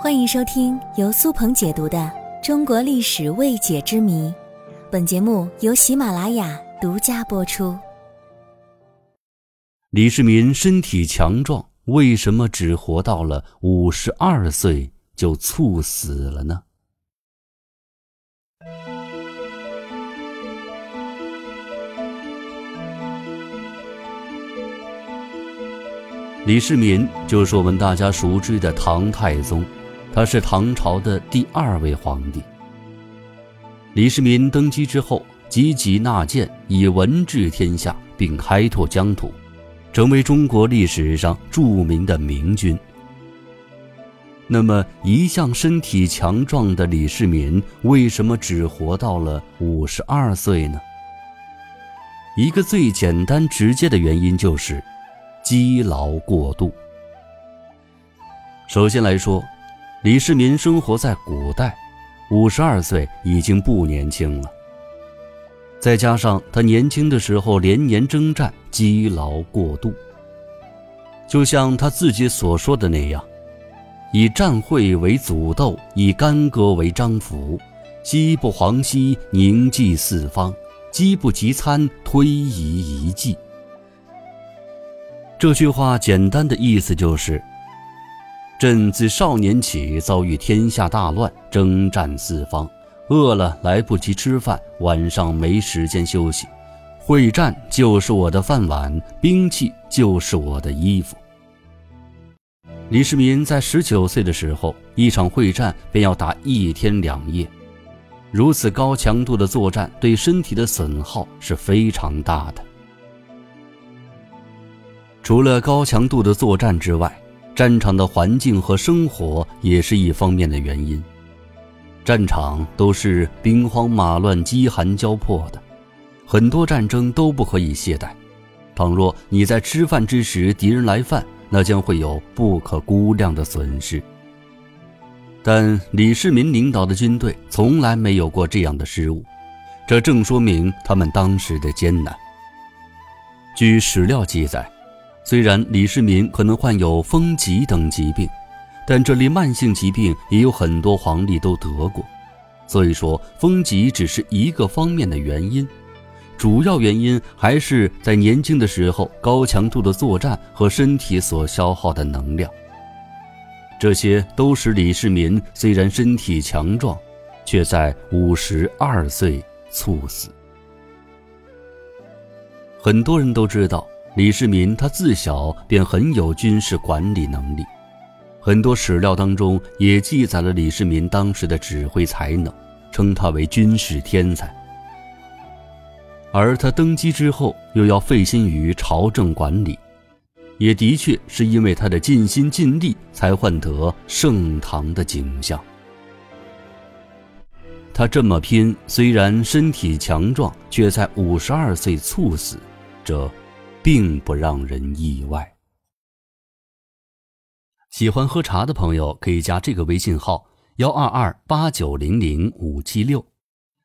欢迎收听由苏鹏解读的《中国历史未解之谜》，本节目由喜马拉雅独家播出。李世民身体强壮，为什么只活到了五十二岁就猝死了呢？李世民就是我们大家熟知的唐太宗，他是唐朝的第二位皇帝。李世民登基之后，积极纳谏，以文治天下，并开拓疆土，成为中国历史上著名的明君。那么，一向身体强壮的李世民，为什么只活到了五十二岁呢？一个最简单直接的原因就是。积劳过度。首先来说，李世民生活在古代，五十二岁已经不年轻了。再加上他年轻的时候连年征战，积劳过度。就像他自己所说的那样：“以战会为祖斗，以干戈为章符，饥不黄兮宁济四方，饥不及餐推移遗迹。”这句话简单的意思就是：朕自少年起遭遇天下大乱，征战四方，饿了来不及吃饭，晚上没时间休息，会战就是我的饭碗，兵器就是我的衣服。李世民在十九岁的时候，一场会战便要打一天两夜，如此高强度的作战，对身体的损耗是非常大的。除了高强度的作战之外，战场的环境和生活也是一方面的原因。战场都是兵荒马乱、饥寒交迫的，很多战争都不可以懈怠。倘若你在吃饭之时敌人来犯，那将会有不可估量的损失。但李世民领导的军队从来没有过这样的失误，这正说明他们当时的艰难。据史料记载。虽然李世民可能患有风疾等疾病，但这类慢性疾病也有很多皇帝都得过，所以说风疾只是一个方面的原因，主要原因还是在年轻的时候高强度的作战和身体所消耗的能量。这些都使李世民虽然身体强壮，却在五十二岁猝死。很多人都知道。李世民他自小便很有军事管理能力，很多史料当中也记载了李世民当时的指挥才能，称他为军事天才。而他登基之后又要费心于朝政管理，也的确是因为他的尽心尽力，才换得盛唐的景象。他这么拼，虽然身体强壮，却在五十二岁猝死，这。并不让人意外。喜欢喝茶的朋友可以加这个微信号：幺二二八九零零五七六，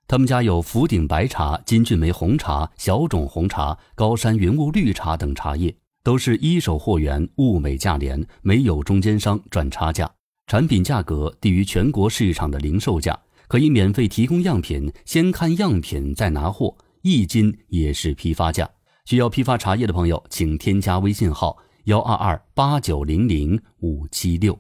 他们家有福鼎白茶、金骏眉红茶、小种红茶、高山云雾绿茶等茶叶，都是一手货源，物美价廉，没有中间商赚差价，产品价格低于全国市场的零售价，可以免费提供样品，先看样品再拿货，一斤也是批发价。需要批发茶叶的朋友，请添加微信号：幺二二八九零零五七六。